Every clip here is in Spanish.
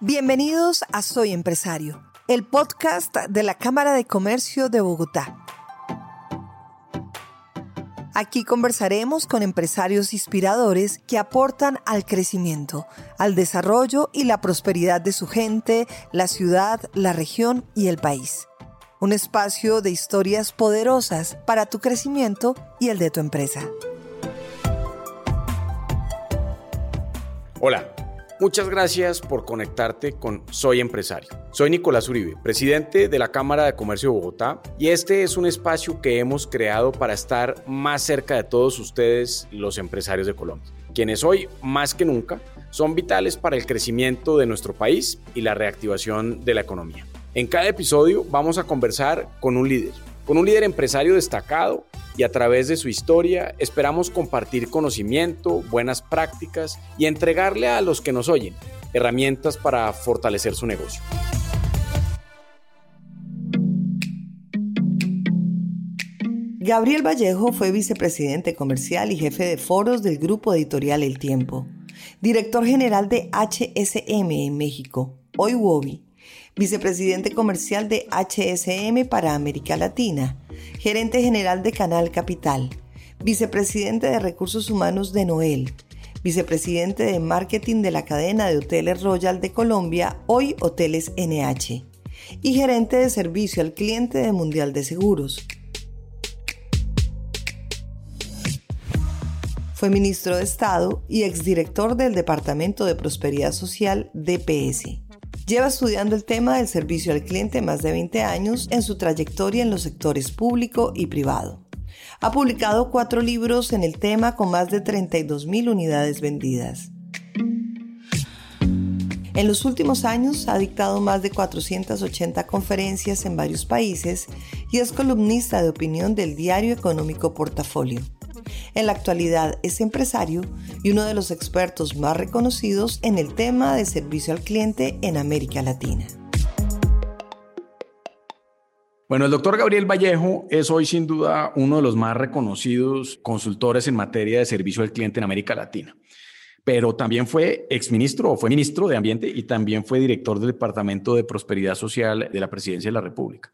Bienvenidos a Soy Empresario, el podcast de la Cámara de Comercio de Bogotá. Aquí conversaremos con empresarios inspiradores que aportan al crecimiento, al desarrollo y la prosperidad de su gente, la ciudad, la región y el país. Un espacio de historias poderosas para tu crecimiento y el de tu empresa. Hola. Muchas gracias por conectarte con Soy Empresario. Soy Nicolás Uribe, presidente de la Cámara de Comercio de Bogotá, y este es un espacio que hemos creado para estar más cerca de todos ustedes, los empresarios de Colombia, quienes hoy, más que nunca, son vitales para el crecimiento de nuestro país y la reactivación de la economía. En cada episodio vamos a conversar con un líder, con un líder empresario destacado y a través de su historia esperamos compartir conocimiento, buenas prácticas y entregarle a los que nos oyen herramientas para fortalecer su negocio. Gabriel Vallejo fue vicepresidente comercial y jefe de foros del grupo editorial El Tiempo, director general de HSM en México, hoy WOBI, vicepresidente comercial de HSM para América Latina, gerente general de Canal Capital, vicepresidente de Recursos Humanos de Noel, vicepresidente de Marketing de la cadena de Hoteles Royal de Colombia, hoy Hoteles NH, y gerente de Servicio al Cliente de Mundial de Seguros. Fue ministro de Estado y exdirector del Departamento de Prosperidad Social DPS. Lleva estudiando el tema del servicio al cliente más de 20 años en su trayectoria en los sectores público y privado. Ha publicado cuatro libros en el tema con más de 32.000 unidades vendidas. En los últimos años ha dictado más de 480 conferencias en varios países y es columnista de opinión del diario económico Portafolio. En la actualidad es empresario y uno de los expertos más reconocidos en el tema de servicio al cliente en América Latina. Bueno, el doctor Gabriel Vallejo es hoy sin duda uno de los más reconocidos consultores en materia de servicio al cliente en América Latina, pero también fue exministro o fue ministro de Ambiente y también fue director del Departamento de Prosperidad Social de la Presidencia de la República.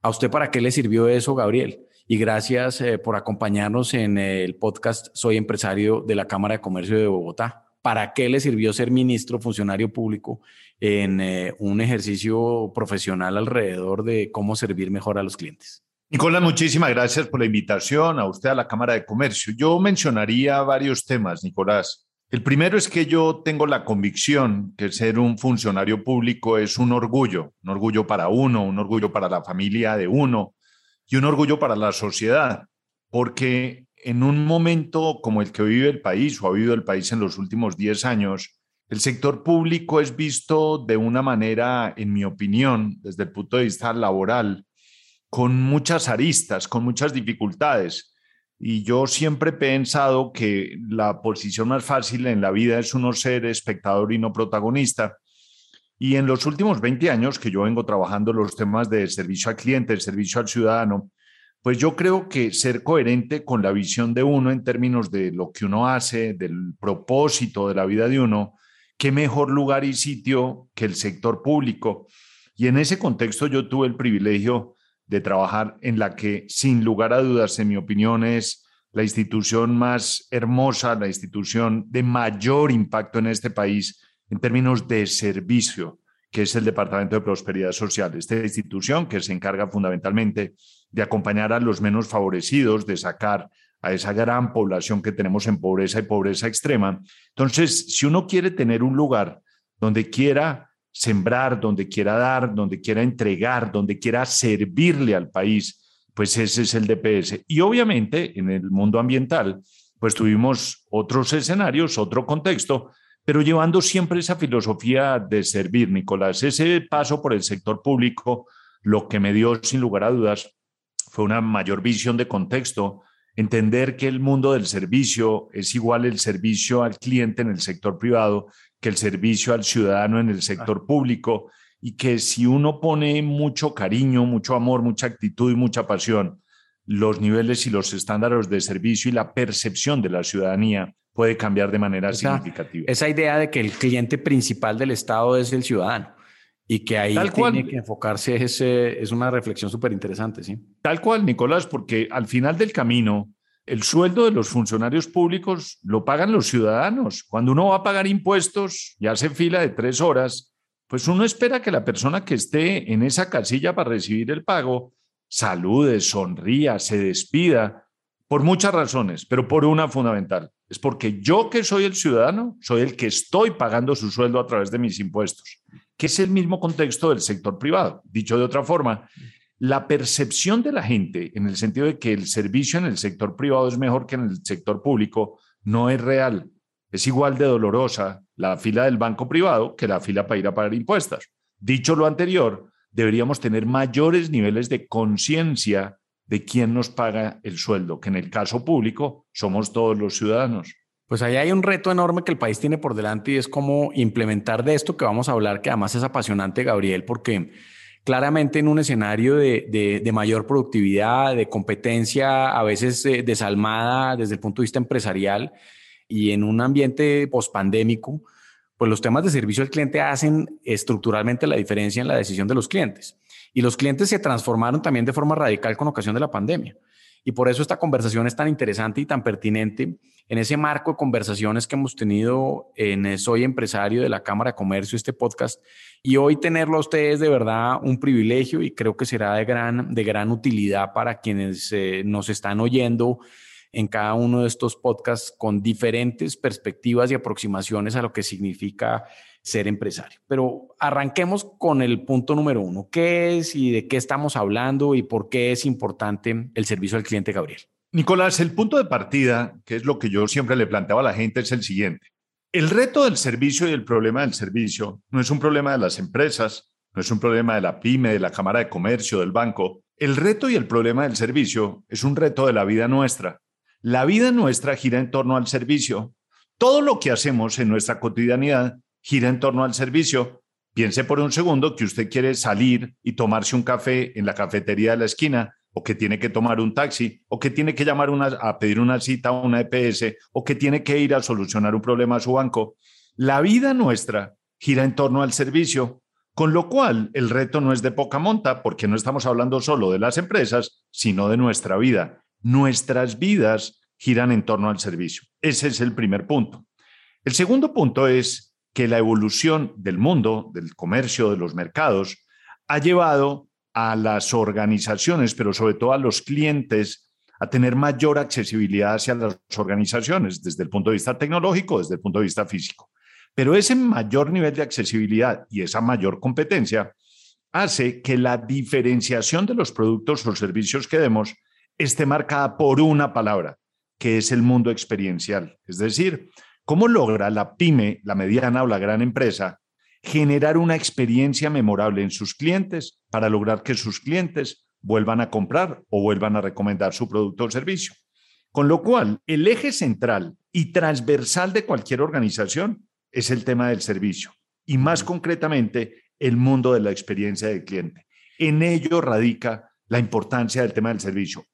¿A usted para qué le sirvió eso, Gabriel? Y gracias eh, por acompañarnos en el podcast Soy empresario de la Cámara de Comercio de Bogotá. ¿Para qué le sirvió ser ministro, funcionario público en eh, un ejercicio profesional alrededor de cómo servir mejor a los clientes? Nicolás, muchísimas gracias por la invitación a usted a la Cámara de Comercio. Yo mencionaría varios temas, Nicolás. El primero es que yo tengo la convicción que ser un funcionario público es un orgullo, un orgullo para uno, un orgullo para la familia de uno, y un orgullo para la sociedad, porque en un momento como el que vive el país o ha vivido el país en los últimos 10 años, el sector público es visto de una manera, en mi opinión, desde el punto de vista laboral, con muchas aristas, con muchas dificultades. Y yo siempre he pensado que la posición más fácil en la vida es uno ser espectador y no protagonista. Y en los últimos 20 años que yo vengo trabajando los temas de servicio al cliente, el servicio al ciudadano, pues yo creo que ser coherente con la visión de uno en términos de lo que uno hace, del propósito de la vida de uno, qué mejor lugar y sitio que el sector público. Y en ese contexto yo tuve el privilegio de trabajar en la que, sin lugar a dudas, en mi opinión, es la institución más hermosa, la institución de mayor impacto en este país en términos de servicio, que es el Departamento de Prosperidad Social, esta institución que se encarga fundamentalmente de acompañar a los menos favorecidos, de sacar a esa gran población que tenemos en pobreza y pobreza extrema. Entonces, si uno quiere tener un lugar donde quiera sembrar, donde quiera dar, donde quiera entregar, donde quiera servirle al país, pues ese es el DPS. Y obviamente en el mundo ambiental, pues tuvimos otros escenarios, otro contexto, pero llevando siempre esa filosofía de servir, Nicolás. Ese paso por el sector público, lo que me dio sin lugar a dudas fue una mayor visión de contexto, entender que el mundo del servicio es igual el servicio al cliente en el sector privado que el servicio al ciudadano en el sector público y que si uno pone mucho cariño, mucho amor, mucha actitud y mucha pasión, los niveles y los estándares de servicio y la percepción de la ciudadanía puede cambiar de manera significativa. Esa idea de que el cliente principal del Estado es el ciudadano y que ahí tiene que enfocarse es, es una reflexión súper interesante, ¿sí? Tal cual, Nicolás, porque al final del camino, el sueldo de los funcionarios públicos lo pagan los ciudadanos. Cuando uno va a pagar impuestos y hace fila de tres horas, pues uno espera que la persona que esté en esa casilla para recibir el pago salude, sonría, se despida, por muchas razones, pero por una fundamental. Es porque yo que soy el ciudadano, soy el que estoy pagando su sueldo a través de mis impuestos que es el mismo contexto del sector privado. Dicho de otra forma, la percepción de la gente en el sentido de que el servicio en el sector privado es mejor que en el sector público no es real. Es igual de dolorosa la fila del banco privado que la fila para ir a pagar impuestos. Dicho lo anterior, deberíamos tener mayores niveles de conciencia de quién nos paga el sueldo, que en el caso público somos todos los ciudadanos. Pues ahí hay un reto enorme que el país tiene por delante y es cómo implementar de esto que vamos a hablar, que además es apasionante, Gabriel, porque claramente en un escenario de, mayor productividad, de competencia, a veces eh, desalmada desde el punto de vista empresarial y en un ambiente pospandémico, pues los temas de servicio al cliente hacen estructuralmente la diferencia en la decisión de los clientes. Y los clientes se transformaron también de forma radical con ocasión de la pandemia. Y por eso esta conversación es tan interesante y tan pertinente en ese marco de conversaciones que hemos tenido en Soy Empresario de la Cámara de Comercio, este podcast. Y hoy tenerlo a ustedes de verdad un privilegio y creo que será de gran, de gran utilidad para quienes eh, nos están oyendo en cada uno de estos podcasts con diferentes perspectivas y aproximaciones a lo que significa ser empresario. Pero arranquemos con el punto número uno. ¿Qué es y de qué estamos hablando y por qué es importante el servicio al cliente, Gabriel? Nicolás, el punto de partida, que es lo que yo siempre le planteaba a la gente, es el siguiente. El reto del servicio y el problema del servicio no es un problema de las empresas, no es un problema de la pyme, de la Cámara de Comercio, del banco. El reto y el problema del servicio es un reto de la vida nuestra. La vida nuestra gira en torno al servicio. Todo lo que hacemos en nuestra cotidianidad gira en torno al servicio. Piense por un segundo que usted quiere salir y tomarse un café en la cafetería de la esquina, o que tiene que tomar un taxi, o que tiene que llamar a pedir una cita a una EPS, o que tiene que ir a solucionar un problema a su banco. La vida nuestra gira en torno al servicio, con lo cual el reto no es de poca monta, porque no estamos hablando solo de las empresas, sino de nuestra vida. Nuestras vidas giran en torno al servicio. Ese es el primer punto. El segundo punto es que la evolución del mundo, del comercio, de los mercados, ha llevado a las organizaciones, pero sobre todo a los clientes, a tener mayor accesibilidad hacia las organizaciones desde el punto de vista tecnológico, desde el punto de vista físico. Pero ese mayor nivel de accesibilidad y esa mayor competencia hace que la diferenciación de los productos o servicios que demos esté marcada por una palabra, que es el mundo experiencial. Es decir, ¿Cómo logra la pyme, la mediana o la gran empresa generar una experiencia memorable en sus clientes para lograr que sus clientes vuelvan a comprar o vuelvan a recomendar su producto o servicio? Con lo cual, el eje central y transversal de cualquier organización es el tema del servicio y más concretamente el mundo de la experiencia del cliente. En ello radica la importancia del tema del servicio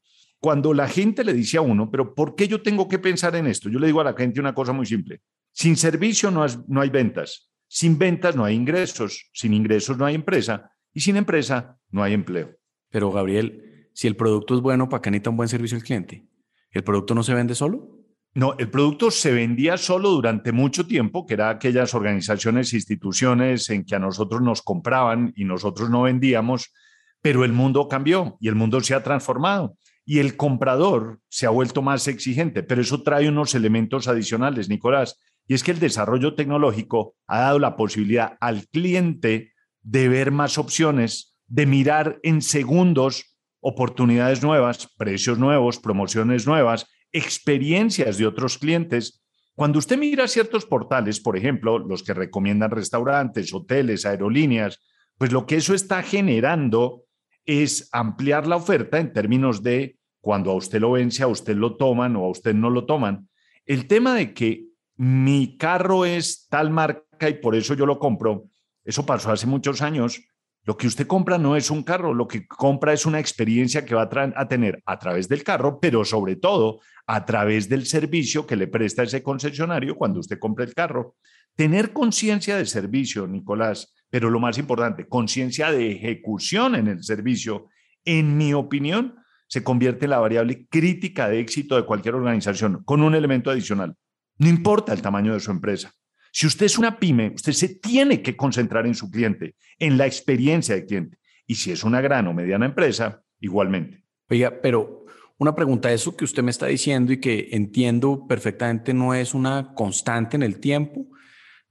cuando la gente le dice a uno, pero ¿por qué yo tengo que pensar en esto? Yo le digo a la gente una cosa muy simple. Sin servicio no, no hay ventas, sin ventas no hay ingresos, sin ingresos no hay empresa y sin empresa no hay empleo. Pero Gabriel, si el producto es bueno, ¿para qué necesita un buen servicio al cliente? ¿El producto no se vende solo? No, el producto se vendía solo durante mucho tiempo, que era aquellas organizaciones, instituciones en que a nosotros nos compraban y nosotros no vendíamos, pero el mundo cambió y el mundo se ha transformado y el comprador se ha vuelto más exigente, pero eso trae unos elementos adicionales, Nicolás, y es que el desarrollo tecnológico ha dado la posibilidad al cliente de ver más opciones, de mirar en segundos oportunidades nuevas, precios nuevos, promociones nuevas, experiencias de otros clientes. Cuando usted mira ciertos portales, por ejemplo, los que recomiendan restaurantes, hoteles, aerolíneas, pues lo que eso está generando es ampliar la oferta en términos de cuando a usted lo vence, a usted lo toman o a usted no lo toman. El tema de que mi carro es tal marca y por eso yo lo compro, eso pasó hace muchos años Lo que usted compra no es un carro, lo que compra es una experiencia que va a, tener a través del carro, pero sobre todo a través del servicio que le presta ese concesionario cuando usted compra el carro. Tener conciencia de servicio, Nicolás, pero lo más importante, conciencia de ejecución en el servicio, en mi opinión, se convierte en la variable crítica de éxito de cualquier organización, con un elemento adicional. No importa el tamaño de su empresa. Si usted es una pyme, usted se tiene que concentrar en su cliente, en la experiencia del cliente. Y si es una gran o mediana empresa, igualmente. Oiga, pero una pregunta, eso que usted me está diciendo y que entiendo perfectamente no es una constante en el tiempo.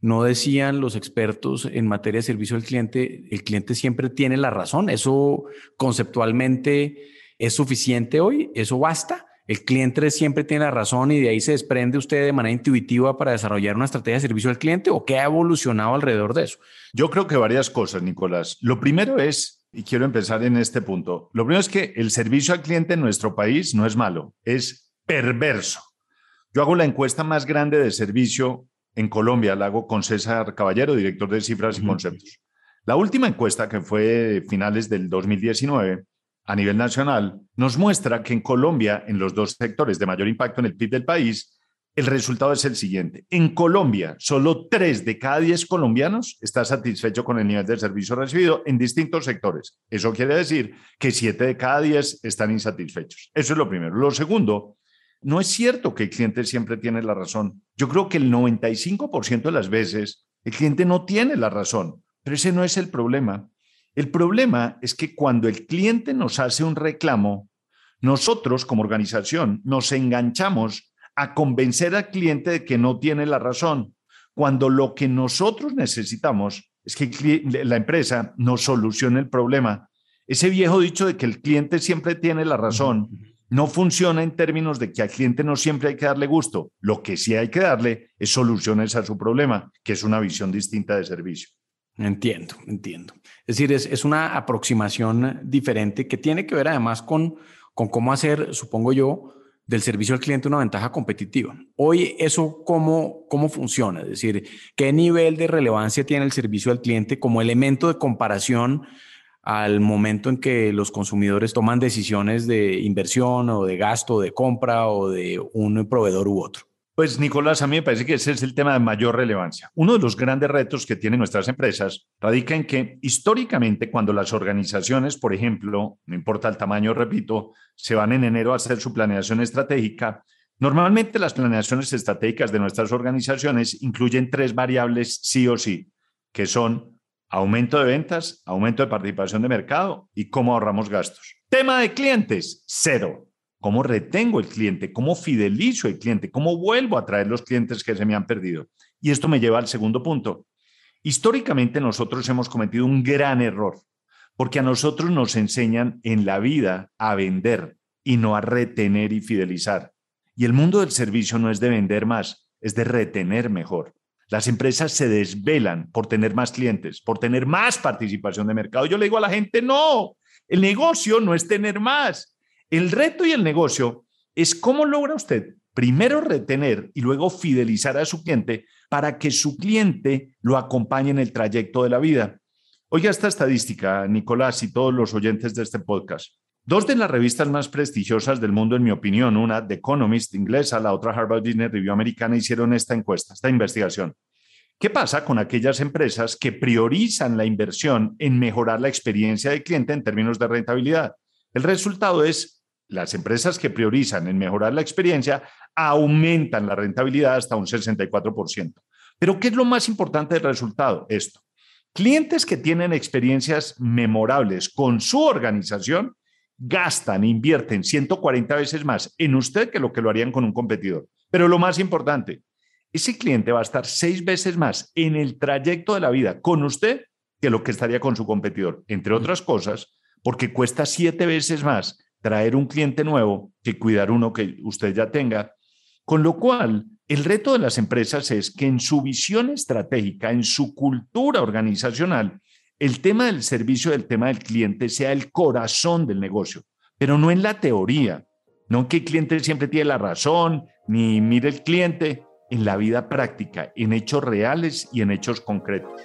No decían los expertos en materia de servicio al cliente, el cliente siempre tiene la razón. Eso conceptualmente es suficiente hoy, eso basta el cliente siempre tiene la razón y de ahí se desprende usted de manera intuitiva para desarrollar una estrategia de servicio al cliente o qué ha evolucionado alrededor de eso? Yo creo que varias cosas, Nicolás. Lo primero es, y quiero empezar en este punto, lo primero es que el servicio al cliente en nuestro país no es malo, es perverso. Yo hago la encuesta más grande de servicio en Colombia, la hago con César Caballero, director de cifras y conceptos. La última encuesta, que fue finales del 2019, a nivel nacional nos muestra que en Colombia, en los dos sectores de mayor impacto en el PIB del país, el resultado es el siguiente. En Colombia, solo 3 de cada 10 colombianos está satisfecho con el nivel de servicio recibido en distintos sectores. Eso quiere decir que 7 de cada 10 están insatisfechos. Eso es lo primero. Lo segundo, no es cierto que el cliente siempre tiene la razón. Yo creo que el 95% de las veces el cliente no tiene la razón, pero ese no es el problema. El problema es que cuando el cliente nos hace un reclamo, nosotros como organización nos enganchamos a convencer al cliente de que no tiene la razón, cuando lo que nosotros necesitamos es que la empresa nos solucione el problema. Ese viejo dicho de que el cliente siempre tiene la razón no funciona en términos de que al cliente no siempre hay que darle gusto. Lo que sí hay que darle es soluciones a su problema, que es una visión distinta de servicio. Entiendo, entiendo. Es decir, es, una aproximación diferente que tiene que ver además con, con cómo hacer, supongo yo, del servicio al cliente una ventaja competitiva. Hoy, ¿eso cómo, cómo funciona? Es decir, ¿qué nivel de relevancia tiene el servicio al cliente como elemento de comparación al momento en que los consumidores toman decisiones de inversión o de gasto, de compra o de un proveedor u otro? Pues Nicolás, a mí me parece que ese es el tema de mayor relevancia. Uno de los grandes retos que tienen nuestras empresas radica en que históricamente cuando las organizaciones, por ejemplo, no importa el tamaño, repito, se van en enero a hacer su planeación estratégica, normalmente las planeaciones estratégicas de nuestras organizaciones incluyen tres variables sí o sí, que son aumento de ventas, aumento de participación de mercado y cómo ahorramos gastos. Tema de clientes, cero. ¿Cómo retengo el cliente? ¿Cómo fidelizo el cliente? ¿Cómo vuelvo a traer los clientes que se me han perdido? Y esto me lleva al segundo punto. Históricamente nosotros hemos cometido un gran error, porque a nosotros nos enseñan en la vida a vender y no a retener y fidelizar. Y el mundo del servicio no es de vender más, es de retener mejor. Las empresas se desvelan por tener más clientes, por tener más participación de mercado. Yo le digo a la gente, no, el negocio no es tener más, el reto y el negocio es cómo logra usted primero retener y luego fidelizar a su cliente para que su cliente lo acompañe en el trayecto de la vida. Oiga esta estadística, Nicolás y todos los oyentes de este podcast. Dos de las revistas más prestigiosas del mundo, en mi opinión, una The Economist inglesa, la otra Harvard Business Review americana, hicieron esta encuesta, esta investigación. ¿Qué pasa con aquellas empresas que priorizan la inversión en mejorar la experiencia del cliente en términos de rentabilidad? El resultado es las empresas que priorizan en mejorar la experiencia aumentan la rentabilidad hasta un 64%. Pero ¿qué es lo más importante del resultado? Esto. Clientes que tienen experiencias memorables con su organización gastan, invierten 140 veces más en usted que lo que lo harían con un competidor. Pero lo más importante, ese cliente va a estar seis veces más en el trayecto de la vida con usted que lo que estaría con su competidor, entre otras cosas, porque cuesta siete veces más traer un cliente nuevo que cuidar uno que usted ya tenga. Con lo cual, el reto de las empresas es que en su visión estratégica, en su cultura organizacional, el tema del servicio, el tema del cliente sea el corazón del negocio, pero no en la teoría, no que el cliente siempre tiene la razón, ni mire el cliente, en la vida práctica, en hechos reales y en hechos concretos.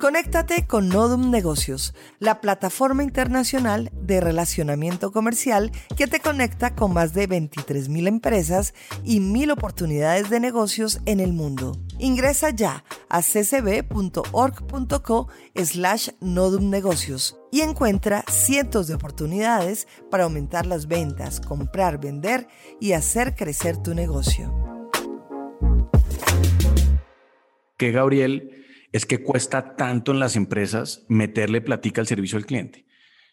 Conéctate con Nodum Negocios, la plataforma internacional de relacionamiento comercial que te conecta con más de 23.000 empresas y 1.000 oportunidades de negocios en el mundo. Ingresa ya a ccb.org.co slash Nodum Negocios y encuentra cientos de oportunidades para aumentar las ventas, comprar, vender y hacer crecer tu negocio. Que Gabriel es que cuesta tanto en las empresas meterle platica al servicio al cliente.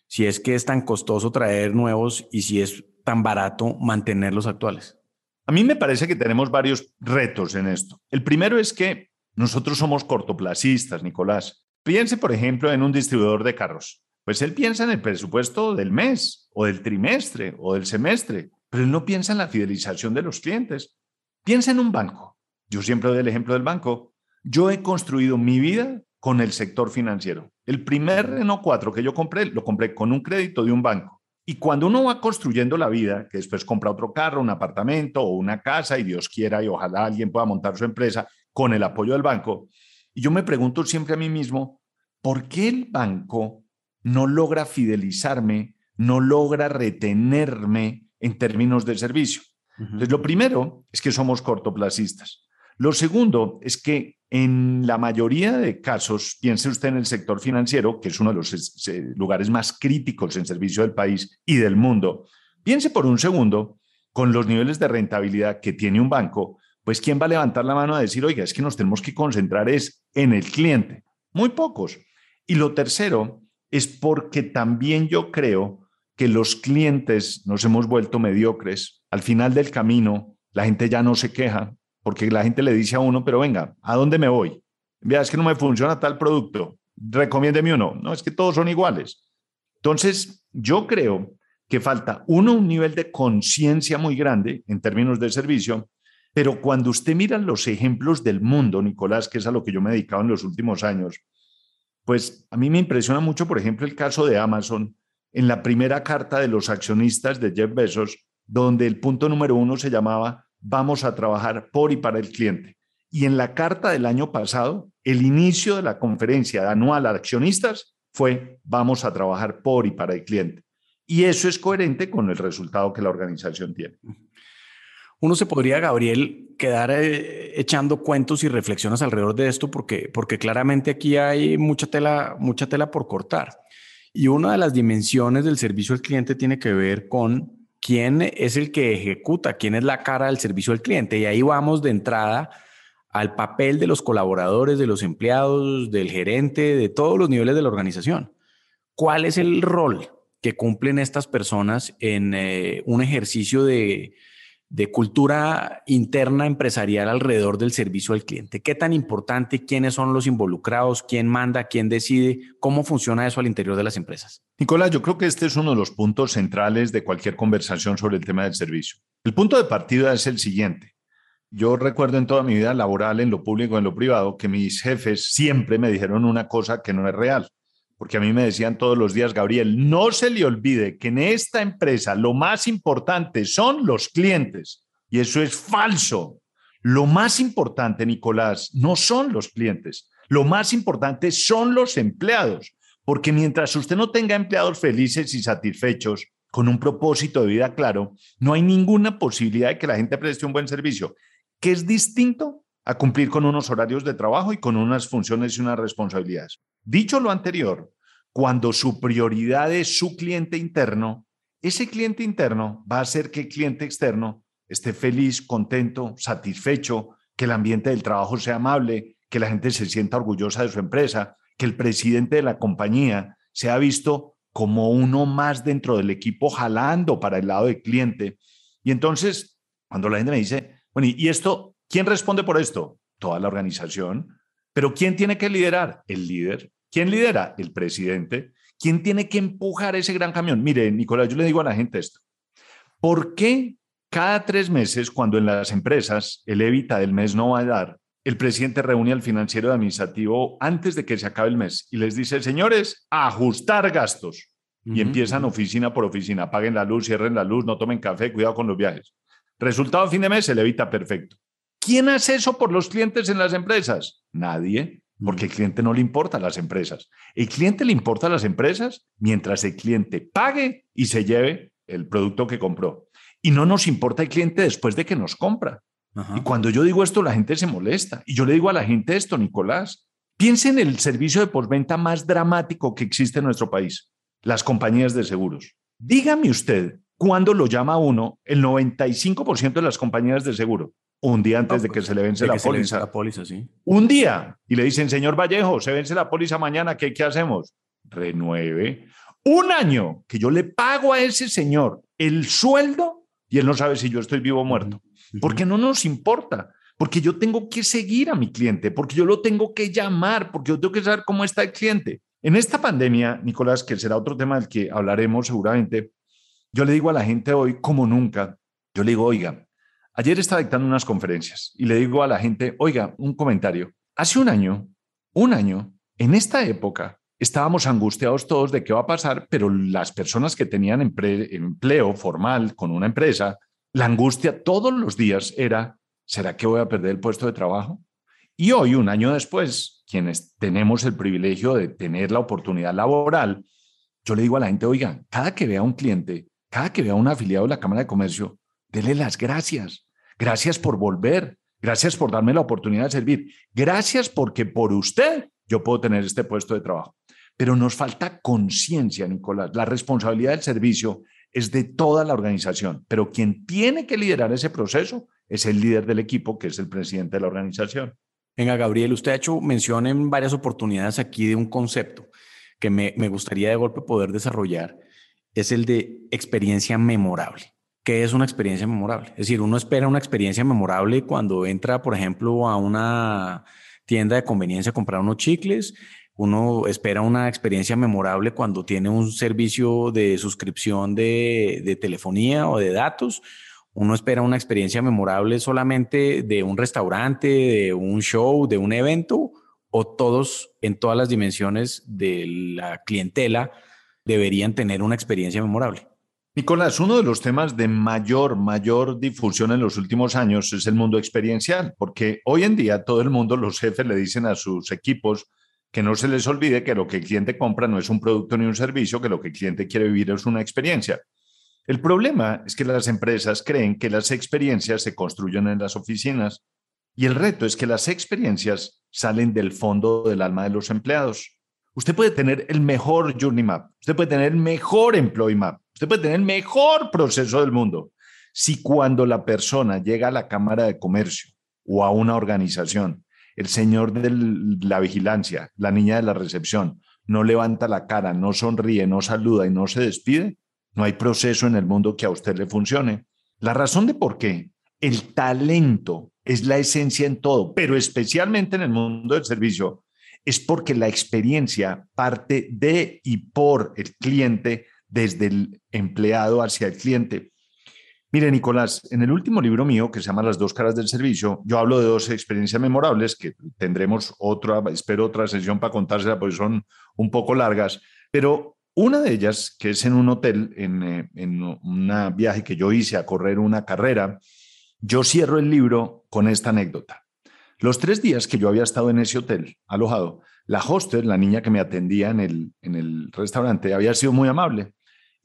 Si es que es tan costoso traer nuevos y si es tan barato mantener los actuales. A mí me parece que tenemos varios retos en esto. El primero es que nosotros somos cortoplacistas, Nicolás. Piense, por ejemplo, en un distribuidor de carros. Pues él piensa en el presupuesto del mes o del trimestre o del semestre, pero él no piensa en la fidelización de los clientes. Piensa en un banco. Yo siempre doy el ejemplo del banco. Yo he construido mi vida con el sector financiero. El primer Renault 4 que yo compré, lo compré con un crédito de un banco. Y cuando uno va construyendo la vida, que después compra otro carro, un apartamento o una casa, y Dios quiera y ojalá alguien pueda montar su empresa con el apoyo del banco, y yo me pregunto siempre a mí mismo, ¿por qué el banco no logra fidelizarme, no logra retenerme en términos de servicio? Entonces, lo primero es que somos cortoplacistas. Lo segundo es que en la mayoría de casos, piense usted en el sector financiero, que es uno de los lugares más críticos en servicio del país y del mundo. Piense por un segundo, con los niveles de rentabilidad que tiene un banco, pues ¿quién va a levantar la mano a decir, oiga, es que nos tenemos que concentrar es en el cliente? Muy pocos. Y lo tercero es porque también yo creo que los clientes nos hemos vuelto mediocres. Al final del camino, la gente ya no se queja, porque la gente le dice a uno, pero venga, ¿a dónde me voy? Vea, es que no me funciona tal producto, recomiéndeme uno. No, es que todos son iguales. Entonces, yo creo que falta, uno, un nivel de conciencia muy grande en términos de servicio, pero cuando usted mira los ejemplos del mundo, Nicolás, que es a lo que yo me he dedicado en los últimos años, pues a mí me impresiona mucho, por ejemplo, el caso de Amazon, en la primera carta de los accionistas de Jeff Bezos, donde el punto número uno se llamaba vamos a trabajar por y para el cliente. Y en la carta del año pasado, el inicio de la conferencia anual a accionistas fue vamos a trabajar por y para el cliente. Y eso es coherente con el resultado que la organización tiene. Uno se podría, Gabriel, quedar eh, echando cuentos y reflexiones alrededor de esto porque, porque claramente aquí hay mucha tela, mucha tela por cortar. Y una de las dimensiones del servicio al cliente tiene que ver con quién es el que ejecuta, quién es la cara del servicio al cliente. Y ahí vamos de entrada al papel de los colaboradores, de los empleados, del gerente, de todos los niveles de la organización. ¿Cuál es el rol que cumplen estas personas en eh, un ejercicio de, de cultura interna empresarial alrededor del servicio al cliente. ¿Qué tan importante? ¿Quiénes son los involucrados? ¿Quién manda? ¿Quién decide? ¿Cómo funciona eso al interior de las empresas? Nicolás, yo creo que este es uno de los puntos centrales de cualquier conversación sobre el tema del servicio. El punto de partida es el siguiente. Yo recuerdo en toda mi vida laboral, en lo público, en lo privado, que mis jefes siempre me dijeron una cosa que no es real porque a mí me decían todos los días, Gabriel, no se le olvide que en esta empresa lo más importante son los clientes. Y eso es falso. Lo más importante, Nicolás, no son los clientes. Lo más importante son los empleados. Porque mientras usted no tenga empleados felices y satisfechos, con un propósito de vida claro, no hay ninguna posibilidad de que la gente preste un buen servicio, que es distinto a cumplir con unos horarios de trabajo y con unas funciones y unas responsabilidades. Dicho lo anterior, cuando su prioridad es su cliente interno, ese cliente interno va a hacer que el cliente externo esté feliz, contento, satisfecho, que el ambiente del trabajo sea amable, que la gente se sienta orgullosa de su empresa, que el presidente de la compañía sea visto como uno más dentro del equipo jalando para el lado del cliente. Y entonces, cuando la gente me dice, bueno, ¿y esto? ¿Quién responde por esto? Toda la organización. Pero ¿quién tiene que liderar? El líder. ¿Quién lidera? El presidente. ¿Quién tiene que empujar ese gran camión? Mire, Nicolás, yo le digo a la gente esto. ¿Por qué cada tres meses, cuando en las empresas el evita del mes no va a dar, el presidente reúne al financiero administrativo antes de que se acabe el mes y les dice, señores, ajustar gastos. Y empiezan oficina por oficina, apaguen la luz, cierren la luz, no tomen café, cuidado con los viajes. Resultado fin de mes, se le evita perfecto. ¿Quién hace eso por los clientes en las empresas? Nadie. porque el cliente no le importa a las empresas. El cliente le importa a las empresas mientras el cliente pague y se lleve el producto que compró. Y no nos importa el cliente después de que nos compra. Y cuando yo digo esto, la gente se molesta. Y yo le digo a la gente esto, Nicolás, piense en el servicio de postventa más dramático que existe en nuestro país, las compañías de seguros. Dígame usted, ¿cuándo lo llama uno el 95% de las compañías de seguro? Un día antes de que pues, se le vence, la, póliza. la póliza. ¿sí? Un día. Y le dicen, señor Vallejo, se vence la póliza mañana, ¿qué, qué hacemos? Renueve. Un año que yo le pago a ese señor el sueldo y él no sabe si yo estoy vivo o muerto. Porque no nos importa. Porque yo tengo que seguir a mi cliente, porque yo lo tengo que llamar, porque yo tengo que saber cómo está el cliente. En esta pandemia, Nicolás, que será otro tema del que hablaremos seguramente, yo le digo a la gente hoy, como nunca, yo le digo, oiga, ayer estaba dictando unas conferencias y le digo a la gente, oiga, un comentario. Hace un año, un año, en esta época, estábamos angustiados todos de qué va a pasar, pero las personas que tenían empleo formal con una empresa, la angustia todos los días era, ¿será que voy a perder el puesto de trabajo? Y hoy, un año después, quienes tenemos el privilegio de tener la oportunidad laboral, yo le digo a la gente, oiga, cada que vea un cliente, cada que vea un afiliado de la Cámara de Comercio, dele las gracias. Gracias por volver. Gracias por darme la oportunidad de servir. Gracias porque por usted yo puedo tener este puesto de trabajo. Pero nos falta conciencia, Nicolás. La responsabilidad del servicio es de toda la organización, pero quien tiene que liderar ese proceso es el líder del equipo, que es el presidente de la organización. Venga, Gabriel, usted ha hecho mención en varias oportunidades aquí de un concepto que me, me gustaría de golpe poder desarrollar, es el de experiencia memorable. ¿Qué es una experiencia memorable? Es decir, uno espera una experiencia memorable cuando entra, por ejemplo, a una tienda de conveniencia a comprar unos chicles uno espera una experiencia memorable cuando tiene un servicio de suscripción de, telefonía o de datos. Uno espera una experiencia memorable solamente de un restaurante, de un show, de un evento, o todos en todas las dimensiones de la clientela deberían tener una experiencia memorable. Nicolás, uno de los temas de mayor, mayor difusión en los últimos años es el mundo experiencial, porque hoy en día todo el mundo, los jefes le dicen a sus equipos, que no se les olvide que lo que el cliente compra no es un producto ni un servicio, que lo que el cliente quiere vivir es una experiencia. El problema es que las empresas creen que las experiencias se construyen en las oficinas y el reto es que las experiencias salen del fondo del alma de los empleados. Usted puede tener el mejor Journey Map, usted puede tener el mejor Employee Map, usted puede tener el mejor proceso del mundo. Si cuando la persona llega a la Cámara de Comercio o a una organización el señor de la vigilancia, la niña de la recepción, no levanta la cara, no sonríe, no saluda y no se despide, no hay proceso en el mundo que a usted le funcione. La razón de por qué el talento es la esencia en todo, pero especialmente en el mundo del servicio, es porque la experiencia parte de y por el cliente, desde el empleado hacia el cliente. Mire, Nicolás, en el último libro mío, que se llama Las dos caras del servicio, yo hablo de dos experiencias memorables que tendremos otra, espero otra sesión para contársela porque son un poco largas, pero una de ellas, que es en un hotel, en, eh, un viaje que yo hice a correr una carrera, yo cierro el libro con esta anécdota. Los tres días que yo había estado en ese hotel alojado, la hostel, la niña que me atendía en el, en el restaurante, había sido muy amable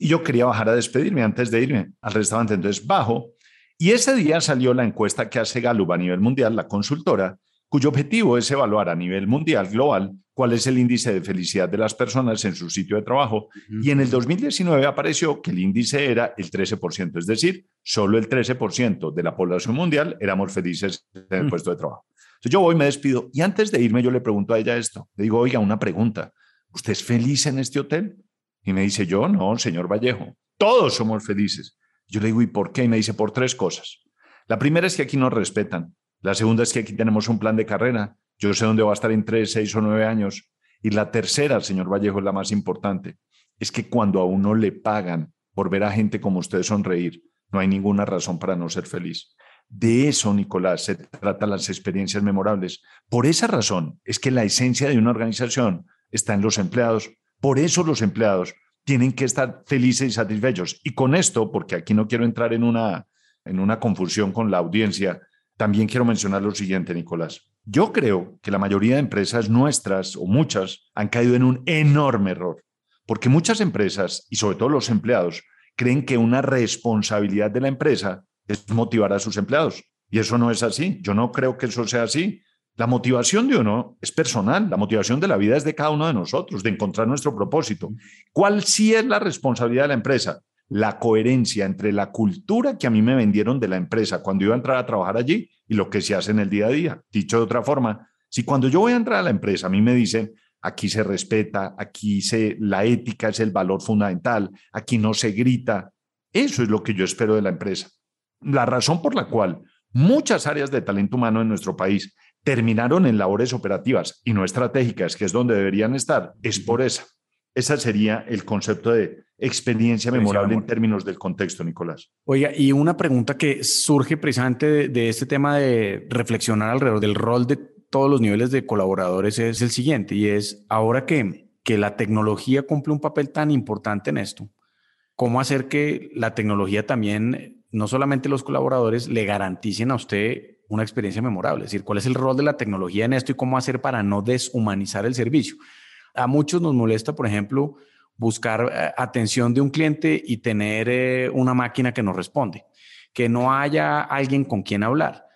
y yo quería bajar a despedirme antes de irme al restaurante. Entonces bajo y ese día salió la encuesta que hace Gallup a nivel mundial, la consultora, cuyo objetivo es evaluar a nivel mundial, global, cuál es el índice de felicidad de las personas en su sitio de trabajo. Y en el 2019 apareció que el índice era el 13%, es decir, solo el 13% de la población mundial éramos felices en el mm. puesto de trabajo. Entonces yo voy, me despido y antes de irme yo le pregunto a ella esto. Le digo, oiga, una pregunta. ¿Usted es feliz en este hotel? Y me dice, yo no, señor Vallejo, todos somos felices. Yo le digo, ¿y por qué? Y me dice, por tres cosas. La primera es que aquí nos respetan. La segunda es que aquí tenemos un plan de carrera. Yo sé dónde va a estar en tres, seis o nueve años. Y la tercera, señor Vallejo, es la más importante. Es que cuando a uno le pagan por ver a gente como usted sonreír, no hay ninguna razón para no ser feliz. De eso, Nicolás, se tratan las experiencias memorables. Por esa razón es que la esencia de una organización está en los empleados, por eso los empleados tienen que estar felices y satisfechos. Y con esto, porque aquí no quiero entrar en una, en una confusión con la audiencia, también quiero mencionar lo siguiente, Nicolás. Yo creo que la mayoría de empresas nuestras o muchas han caído en un enorme error, porque muchas empresas y sobre todo los empleados creen que una responsabilidad de la empresa es motivar a sus empleados. Y eso no es así. Yo no creo que eso sea así. La motivación de uno es personal, la motivación de la vida es de cada uno de nosotros, de encontrar nuestro propósito. ¿Cuál sí es la responsabilidad de la empresa? La coherencia entre la cultura que a mí me vendieron de la empresa cuando iba a entrar a trabajar allí y lo que se hace en el día a día. Dicho de otra forma, si cuando yo voy a entrar a la empresa a mí me dicen, aquí se respeta, aquí se, la ética es el valor fundamental, aquí no se grita, eso es lo que yo espero de la empresa. La razón por la cual muchas áreas de talento humano en nuestro país terminaron en labores operativas y no estratégicas, que es donde deberían estar, es por esa. Ese sería el concepto de experiencia memorable en términos del contexto, Nicolás. Oiga, y una pregunta que surge precisamente de, este tema de reflexionar alrededor del rol de todos los niveles de colaboradores es el siguiente, y es ahora que, que la tecnología cumple un papel tan importante en esto, ¿cómo hacer que la tecnología también, no solamente los colaboradores, le garanticen a usted una experiencia memorable. Es decir, cuál es el rol de la tecnología en esto y cómo hacer para no deshumanizar el servicio. A muchos nos molesta, por ejemplo, buscar eh, atención de un cliente y tener eh, una máquina que nos responde, que no haya alguien con quien hablar,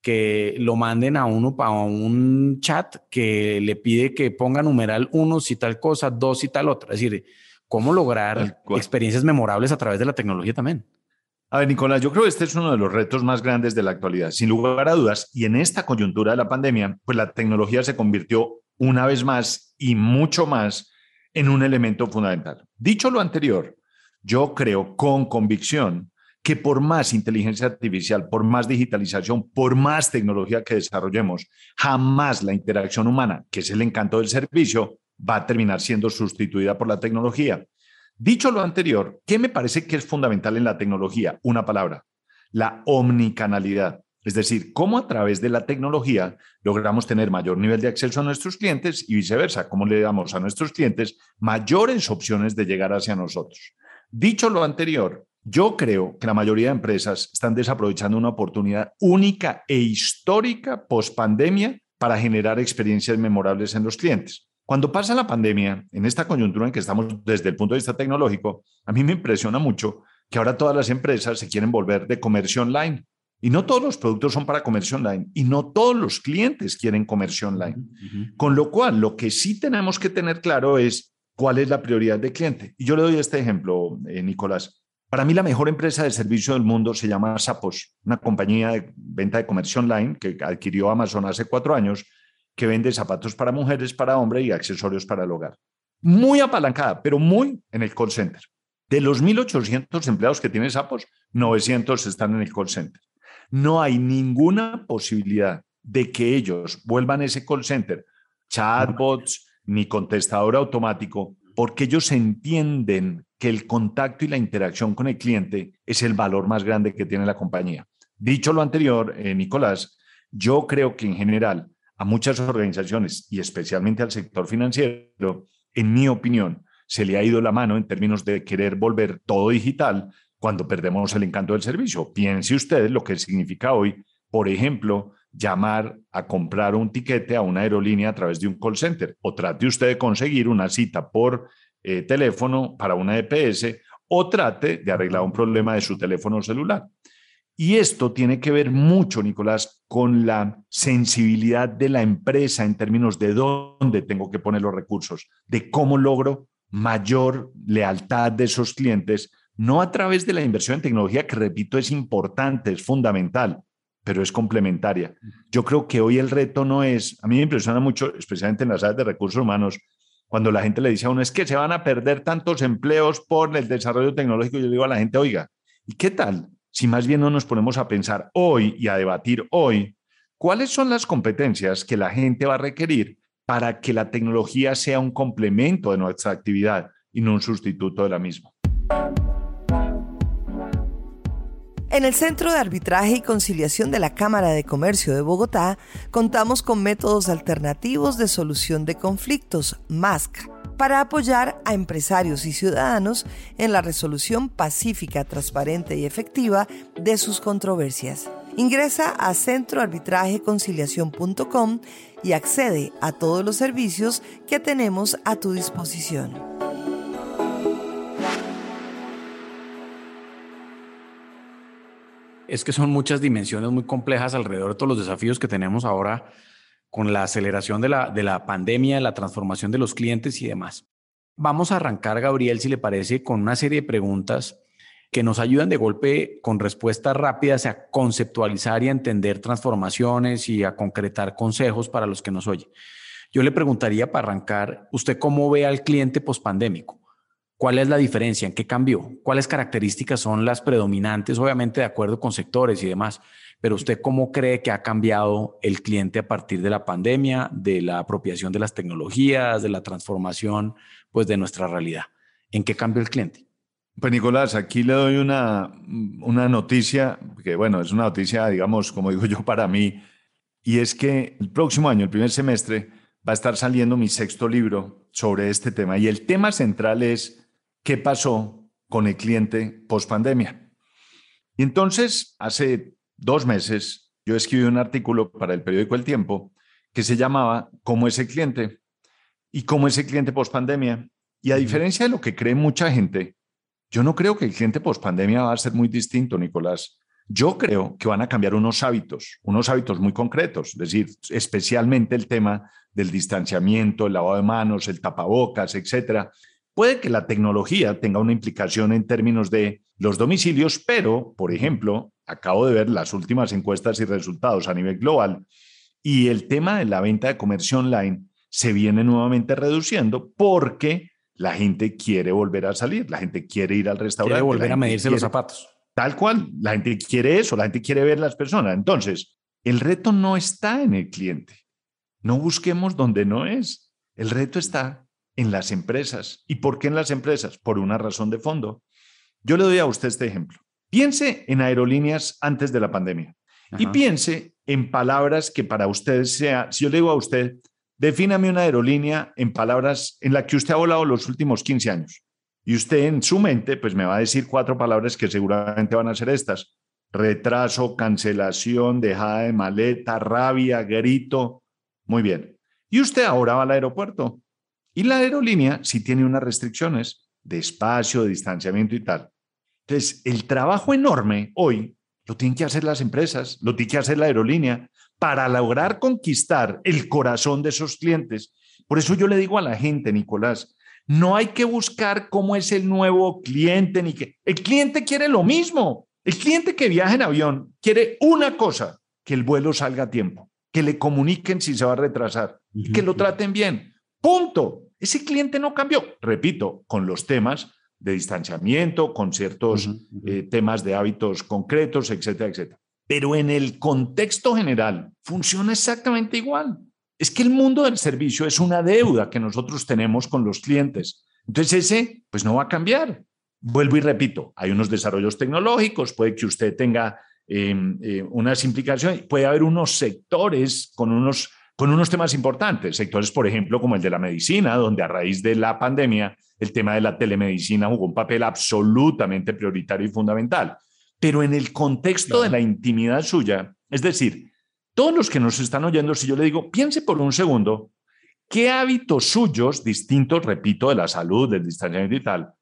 que lo manden a uno para un chat que le pide que ponga numeral uno si tal cosa, dos si tal otra. Es decir, cómo lograr experiencias memorables a través de la tecnología también. A ver, Nicolás, yo creo que este es uno de los retos más grandes de la actualidad, sin lugar a dudas. Y en esta coyuntura de la pandemia, pues la tecnología se convirtió una vez más y mucho más en un elemento fundamental. Dicho lo anterior, yo creo con convicción que por más inteligencia artificial, por más digitalización, por más tecnología que desarrollemos, jamás la interacción humana, que es el encanto del servicio, va a terminar siendo sustituida por la tecnología. Dicho lo anterior, ¿qué me parece que es fundamental en la tecnología? Una palabra, la omnicanalidad. Es decir, cómo a través de la tecnología logramos tener mayor nivel de acceso a nuestros clientes y viceversa, cómo le damos a nuestros clientes mayores opciones de llegar hacia nosotros. Dicho lo anterior, yo creo que la mayoría de empresas están desaprovechando una oportunidad única e histórica post pandemia para generar experiencias memorables en los clientes. Cuando pasa la pandemia, en esta coyuntura en que estamos desde el punto de vista tecnológico, a mí me impresiona mucho que ahora todas las empresas se quieren volver de comercio online. Y no todos los productos son para comercio online y no todos los clientes quieren comercio online. Con lo cual, lo que sí tenemos que tener claro es cuál es la prioridad del cliente. Y yo le doy este ejemplo, eh, Nicolás. Para mí, la mejor empresa de servicio del mundo se llama Sapos, una compañía de venta de comercio online que adquirió Amazon hace cuatro años que vende zapatos para mujeres, para hombres y accesorios para el hogar. Muy apalancada, pero muy en el call center. De los 1.800 empleados que tiene Sapos, 900 están en el call center. No hay ninguna posibilidad de que ellos vuelvan ese call center, chatbots ni contestador automático, porque ellos entienden que el contacto y la interacción con el cliente es el valor más grande que tiene la compañía. Dicho lo anterior, eh, Nicolás, yo creo que en general a muchas organizaciones y especialmente al sector financiero, en mi opinión, se le ha ido la mano en términos de querer volver todo digital cuando perdemos el encanto del servicio. Piense usted lo que significa hoy, por ejemplo, llamar a comprar un tiquete a una aerolínea a través de un call center o trate usted de conseguir una cita por eh, teléfono para una EPS o trate de arreglar un problema de su teléfono celular. Y esto tiene que ver mucho, Nicolás, con la sensibilidad de la empresa en términos de dónde tengo que poner los recursos, de cómo logro mayor lealtad de esos clientes, no a través de la inversión en tecnología, que repito, es importante, es fundamental, pero es complementaria. Yo creo que hoy el reto no es, a mí me impresiona mucho, especialmente en las áreas de recursos humanos, cuando la gente le dice a uno, es que se van a perder tantos empleos por el desarrollo tecnológico, yo digo a la gente, oiga, ¿y qué tal si más bien no nos ponemos a pensar hoy y a debatir hoy cuáles son las competencias que la gente va a requerir para que la tecnología sea un complemento de nuestra actividad y no un sustituto de la misma. En el Centro de Arbitraje y Conciliación de la Cámara de Comercio de Bogotá contamos con métodos alternativos de solución de conflictos, MASC para apoyar a empresarios y ciudadanos en la resolución pacífica, transparente y efectiva de sus controversias. Ingresa a centroarbitrajeconciliación.com y accede a todos los servicios que tenemos a tu disposición. Es que son muchas dimensiones muy complejas alrededor de todos los desafíos que tenemos ahora con la aceleración de la, de la pandemia, la transformación de los clientes y demás. Vamos a arrancar, Gabriel, si le parece, con una serie de preguntas que nos ayudan de golpe con respuestas rápidas a conceptualizar y a entender transformaciones y a concretar consejos para los que nos oyen. Yo le preguntaría para arrancar, ¿usted cómo ve al cliente pospandémico? ¿Cuál es la diferencia? ¿En qué cambió? ¿Cuáles características son las predominantes? Obviamente de acuerdo con sectores y demás, pero usted cómo cree que ha cambiado el cliente a partir de la pandemia, de la apropiación de las tecnologías, de la transformación pues de nuestra realidad? ¿En qué cambió el cliente? Pues Nicolás, aquí le doy una, una noticia, que bueno, es una noticia, digamos, como digo yo, para mí, y es que el próximo año, el primer semestre, va a estar saliendo mi sexto libro sobre este tema. Y el tema central es qué pasó con el cliente post pandemia. Y entonces, hace dos meses, yo escribí un artículo para el periódico El Tiempo que se llamaba ¿Cómo es el cliente? y cómo es el cliente post pandemia. Y a diferencia de lo que cree mucha gente, yo no creo que el cliente post pandemia va a ser muy distinto, Nicolás. Yo creo que van a cambiar unos hábitos, unos hábitos muy concretos, es decir, especialmente el tema del distanciamiento, el lavado de manos, el tapabocas, etcétera. Puede que la tecnología tenga una implicación en términos de los domicilios, pero, por ejemplo, acabo de ver las últimas encuestas y resultados a nivel global y el tema de la venta de comercio online se viene nuevamente reduciendo porque la gente quiere volver a salir, la gente quiere ir al restaurante. Quiere volver a medirse los zapatos. Tal cual, la gente quiere eso, la gente quiere ver las personas. Entonces, el reto no está en el cliente. No busquemos donde no es. El reto está en las empresas. ¿Y por qué en las empresas? Por una razón de fondo. Yo le doy a usted este ejemplo. Piense en aerolíneas antes de la pandemia y piense en palabras que para usted sea, si yo le digo a usted, Defíname una aerolínea en palabras en la que usted ha volado los últimos 15 años. Y usted en su mente, pues me va a decir cuatro palabras que seguramente van a ser estas. Retraso, cancelación, dejada de maleta, rabia, grito. Muy bien. Y usted ahora va al aeropuerto. Y la aerolínea sí tiene unas restricciones de espacio, de distanciamiento y tal. Entonces, el trabajo enorme hoy lo tienen que hacer las empresas, lo tiene que hacer la aerolínea, para lograr conquistar el corazón de esos clientes. Por eso yo le digo a la gente, Nicolás, no hay que buscar cómo es el nuevo cliente, ni que el cliente quiere lo mismo. El cliente que viaja en avión quiere una cosa, que el vuelo salga a tiempo, que le comuniquen si se va a retrasar, que lo traten bien. Punto. Ese cliente no cambió. Repito, con los temas de distanciamiento, con ciertos eh, temas de hábitos concretos, etcétera, etcétera pero en el contexto general funciona exactamente igual. Es que el mundo del servicio es una deuda que nosotros tenemos con los clientes. Entonces ese, pues no va a cambiar. Vuelvo y repito, hay unos desarrollos tecnológicos, puede que usted tenga em, eh, unas implicaciones, puede haber unos sectores con unos, con unos temas importantes, sectores, por ejemplo, como el de la medicina, donde a raíz de la pandemia el tema de la telemedicina jugó un papel absolutamente prioritario y fundamental pero en el contexto de la intimidad suya. Es decir, todos los que nos están oyendo, si yo le digo, piense por un segundo, ¿qué hábitos suyos, distintos, repito, de la salud, del distanciamiento y tal,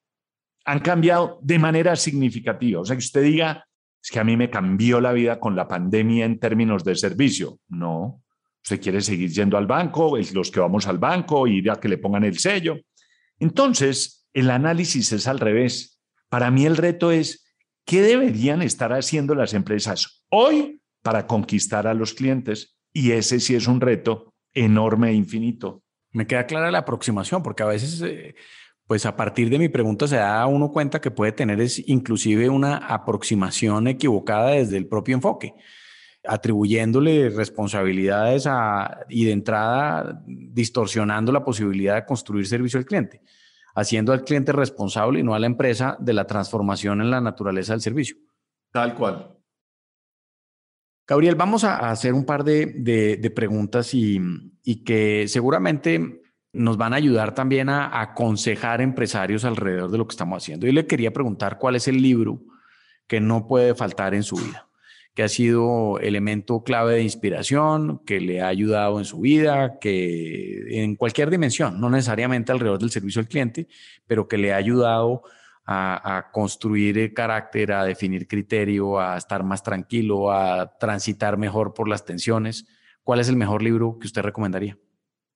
han cambiado de manera significativa? O sea, que usted diga, es que a mí me cambió la vida con la pandemia en términos de servicio. No, usted quiere seguir yendo al banco, los que vamos al banco, ir a que le pongan el sello. Entonces, el análisis es al revés. Para mí el reto es ¿Qué deberían estar haciendo las empresas hoy para conquistar a los clientes? Y ese sí es un reto enorme e infinito. Me queda clara la aproximación, porque a veces, eh, pues a partir de mi pregunta se da uno cuenta que puede tener es inclusive una aproximación equivocada desde el propio enfoque, atribuyéndole responsabilidades y de entrada distorsionando la posibilidad de construir servicio al cliente haciendo al cliente responsable y no a la empresa de la transformación en la naturaleza del servicio. Tal cual. Gabriel, vamos a hacer un par de, preguntas y, que seguramente nos van a ayudar también a, aconsejar empresarios alrededor de lo que estamos haciendo. Y le quería preguntar cuál es el libro que no puede faltar en su vida. Que ha sido elemento clave de inspiración, que le ha ayudado en su vida, que en cualquier dimensión, no necesariamente alrededor del servicio al cliente, pero que le ha ayudado a, construir carácter, a definir criterio, a estar más tranquilo, a transitar mejor por las tensiones. ¿Cuál es el mejor libro que usted recomendaría?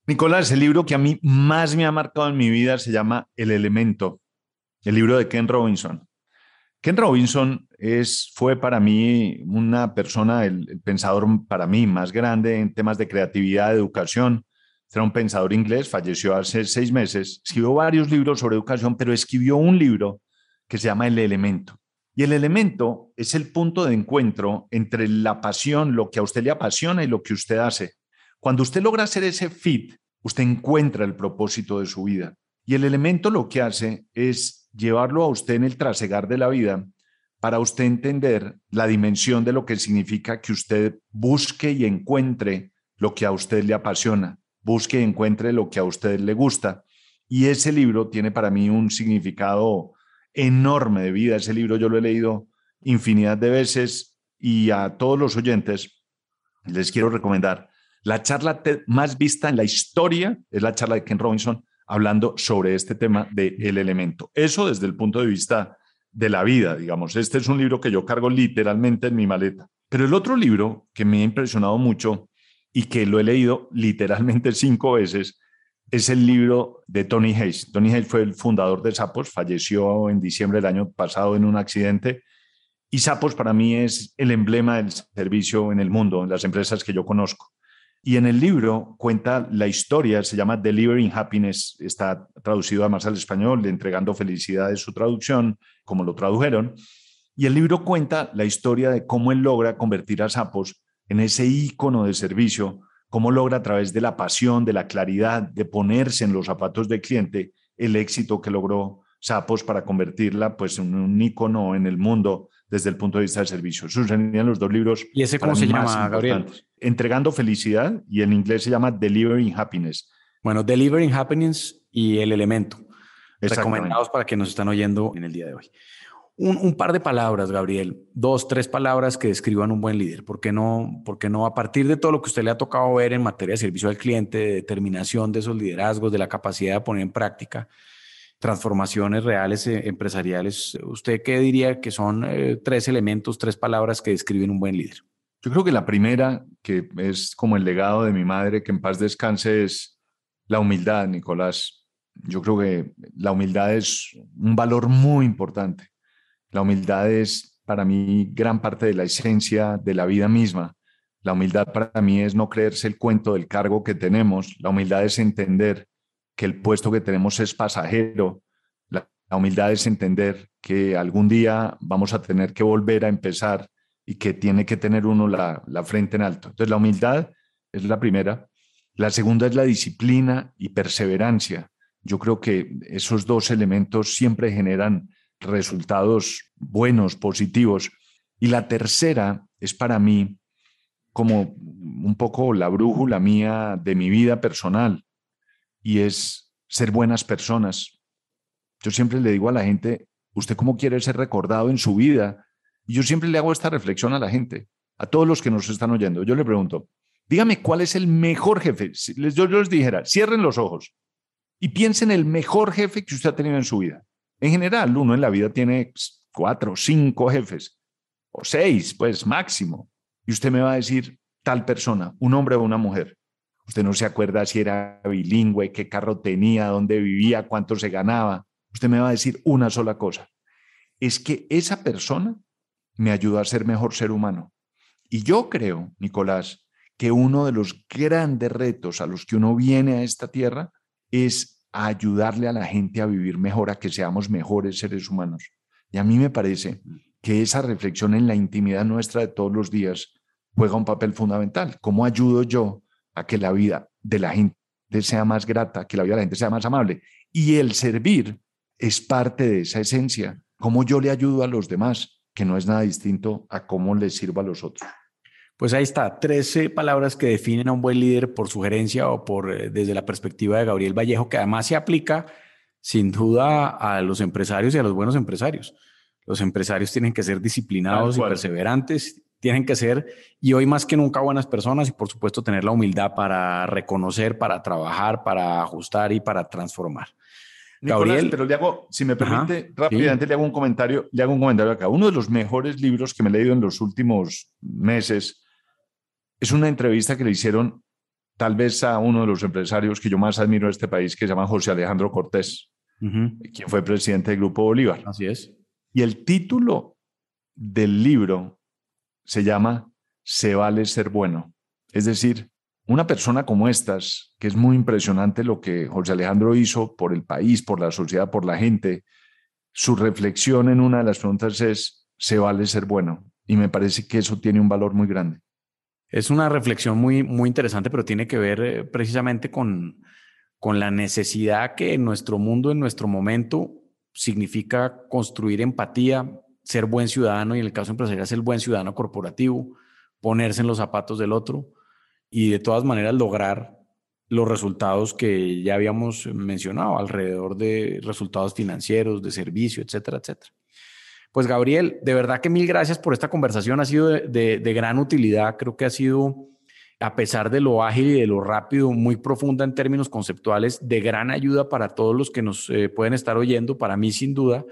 Nicolás, el libro que a mí más me ha marcado en mi vida se llama El Elemento, el libro de Ken Robinson. Ken Robinson es, fue para mí una persona, el, pensador para mí más grande en temas de creatividad, de educación. Era un pensador inglés, falleció hace seis meses, escribió varios libros sobre educación, pero escribió un libro que se llama El Elemento. Y el elemento es el punto de encuentro entre la pasión, lo que a usted le apasiona y lo que usted hace. Cuando usted logra hacer ese fit, usted encuentra el propósito de su vida. Y el elemento lo que hace es llevarlo a usted en el trasegar de la vida para usted entender la dimensión de lo que significa que usted busque y encuentre lo que a usted le apasiona, busque y encuentre lo que a usted le gusta. Y ese libro tiene para mí un significado enorme de vida. Ese libro yo lo he leído infinidad de veces y a todos los oyentes les quiero recomendar. La charla más vista en la historia es la charla de Ken Robinson hablando sobre este tema del el elemento. Eso desde el punto de vista de la vida, digamos. Este es un libro que yo cargo literalmente en mi maleta. Pero el otro libro que me ha impresionado mucho y que lo he leído literalmente cinco veces es el libro de Tony Hayes. Tony Hayes fue el fundador de Sapos, falleció en diciembre del año pasado en un accidente. Y Sapos para mí es el emblema del servicio en el mundo, en las empresas que yo conozco. Y en el libro cuenta la historia, se llama Delivering Happiness, está traducido además al español, entregando felicidad es su traducción, como lo tradujeron. Y el libro cuenta la historia de cómo él logra convertir a Sapos en ese ícono de servicio, cómo logra a través de la pasión, de la claridad, de ponerse en los zapatos del cliente, el éxito que logró Sapos para convertirla pues, en un ícono en el mundo desde el punto de vista del servicio. Esos serían los dos libros. ¿Y ese cómo se llama, Gabriel? Entregando felicidad y en inglés se llama Delivering Happiness. Bueno, Delivering Happiness y El Elemento. Recomendados para que nos están oyendo en el día de hoy. Un, par de palabras, Gabriel, dos, tres palabras que describan un buen líder. ¿Por qué, no, ¿Por qué no a partir de todo lo que usted le ha tocado ver en materia de servicio al cliente, de determinación de esos liderazgos, de la capacidad de poner en práctica, transformaciones reales eh, empresariales, ¿usted qué diría que son eh, tres elementos, tres palabras que describen un buen líder? Yo creo que la primera, que es como el legado de mi madre, que en paz descanse, es la humildad, Nicolás. Yo creo que la humildad es un valor muy importante. La humildad es para mí gran parte de la esencia de la vida misma. La humildad para mí es no creerse el cuento del cargo que tenemos. La humildad es entender que el puesto que tenemos es pasajero. La, humildad es entender que algún día vamos a tener que volver a empezar y que tiene que tener uno la, la frente en alto. Entonces, la humildad es la primera. La segunda es la disciplina y perseverancia. Yo creo que esos dos elementos siempre generan resultados buenos, positivos. Y la tercera es para mí como un poco la brújula mía de mi vida personal y es ser buenas personas. Yo siempre le digo a la gente, ¿usted cómo quiere ser recordado en su vida? Y yo siempre le hago esta reflexión a la gente, a todos los que nos están oyendo. Yo le pregunto, dígame cuál es el mejor jefe. Si yo, yo les dijera, cierren los ojos y piensen el mejor jefe que usted ha tenido en su vida. En general, uno en la vida tiene cuatro, cinco jefes, o seis, pues máximo. Y usted me va a decir tal persona, un hombre o una mujer. Usted no se acuerda si era bilingüe, qué carro tenía, dónde vivía, cuánto se ganaba. Usted me va a decir una sola cosa. Es que esa persona me ayudó a ser mejor ser humano. Y yo creo, Nicolás, que uno de los grandes retos a los que uno viene a esta tierra es ayudarle a la gente a vivir mejor, a que seamos mejores seres humanos. Y a mí me parece que esa reflexión en la intimidad nuestra de todos los días juega un papel fundamental. ¿Cómo ayudo yo a que la vida de la gente sea más grata, que la vida de la gente sea más amable. Y el servir es parte de esa esencia. Cómo yo le ayudo a los demás, que no es nada distinto a cómo le sirvo a los otros. Pues ahí está, 13 palabras que definen a un buen líder por sugerencia o por eh, desde la perspectiva de Gabriel Vallejo, que además se aplica sin duda a los empresarios y a los buenos empresarios. Los empresarios tienen que ser disciplinados y perseverantes tienen que ser, y hoy más que nunca, buenas personas y por supuesto tener la humildad para reconocer, para trabajar, para ajustar y para transformar. Gabriel, pero le hago, si me permite, rápidamente le hago un comentario, le hago un comentario acá. Uno de los mejores libros que me he leído en los últimos meses es una entrevista que le hicieron tal vez a uno de los empresarios que yo más admiro de este país, que se llama José Alejandro Cortés, quien fue presidente del Grupo Bolívar. Así es. Y el título del libro se llama Se vale ser bueno. Es decir, una persona como estas, que es muy impresionante lo que José Alejandro hizo por el país, por la sociedad, por la gente, su reflexión en una de las preguntas es, ¿se vale ser bueno? Y me parece que eso tiene un valor muy grande. Es una reflexión muy, muy interesante, pero tiene que ver eh, precisamente con, con la necesidad que en nuestro mundo, en nuestro momento, significa construir empatía, ser buen ciudadano y en el caso empresarial ser buen ciudadano corporativo, ponerse en los zapatos del otro y de todas maneras lograr los resultados que ya habíamos mencionado alrededor de resultados financieros, de servicio, etcétera, etcétera. Pues Gabriel, de verdad que mil gracias por esta conversación, ha sido de, gran utilidad, creo que ha sido, a pesar de lo ágil y de lo rápido, muy profunda en términos conceptuales, de gran ayuda para todos los que nos eh, pueden estar oyendo, para mí sin duda.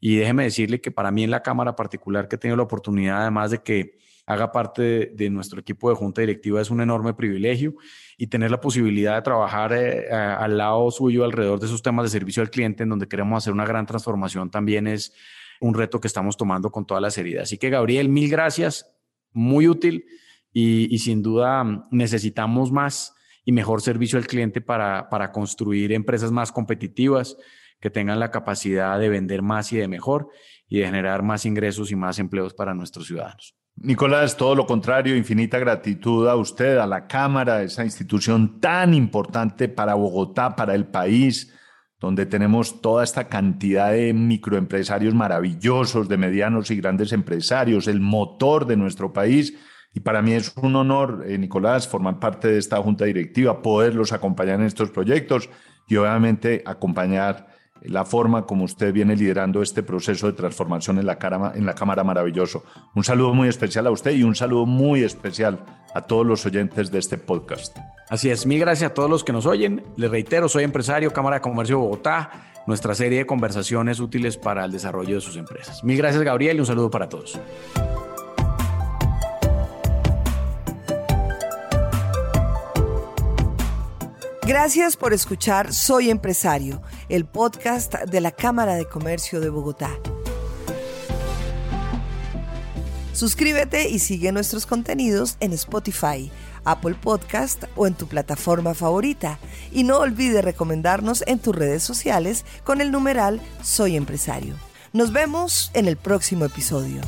Y déjeme decirle que para mí en la Cámara particular que he tenido la oportunidad, además de que haga parte de, nuestro equipo de junta directiva es un enorme privilegio y tener la posibilidad de trabajar eh, al lado suyo alrededor de esos temas de servicio al cliente en donde queremos hacer una gran transformación también es un reto que estamos tomando con toda la seriedad. Así que Gabriel, mil gracias, muy útil y, sin duda necesitamos más y mejor servicio al cliente para, para construir empresas más competitivas que tengan la capacidad de vender más y de mejor y de generar más ingresos y más empleos para nuestros ciudadanos. Nicolás, todo lo contrario, infinita gratitud a usted, a la Cámara, esa institución tan importante para Bogotá, para el país, donde tenemos toda esta cantidad de microempresarios maravillosos, de medianos y grandes empresarios, el motor de nuestro país. Y para mí es un honor, eh, Nicolás, formar parte de esta junta directiva, poderlos acompañar en estos proyectos y obviamente acompañar la forma como usted viene liderando este proceso de transformación en la, en la Cámara Maravilloso. Un saludo muy especial a usted y un saludo muy especial a todos los oyentes de este podcast. Así es, mil gracias a todos los que nos oyen. Les reitero, soy empresario, Cámara de Comercio de Bogotá, nuestra serie de conversaciones útiles para el desarrollo de sus empresas. Mil gracias, Gabriel, y un saludo para todos. Gracias por escuchar Soy Empresario, el podcast de la Cámara de Comercio de Bogotá. Suscríbete y sigue nuestros contenidos en Spotify, Apple Podcast o en tu plataforma favorita. Y no olvides recomendarnos en tus redes sociales con el numeral Soy Empresario. Nos vemos en el próximo episodio.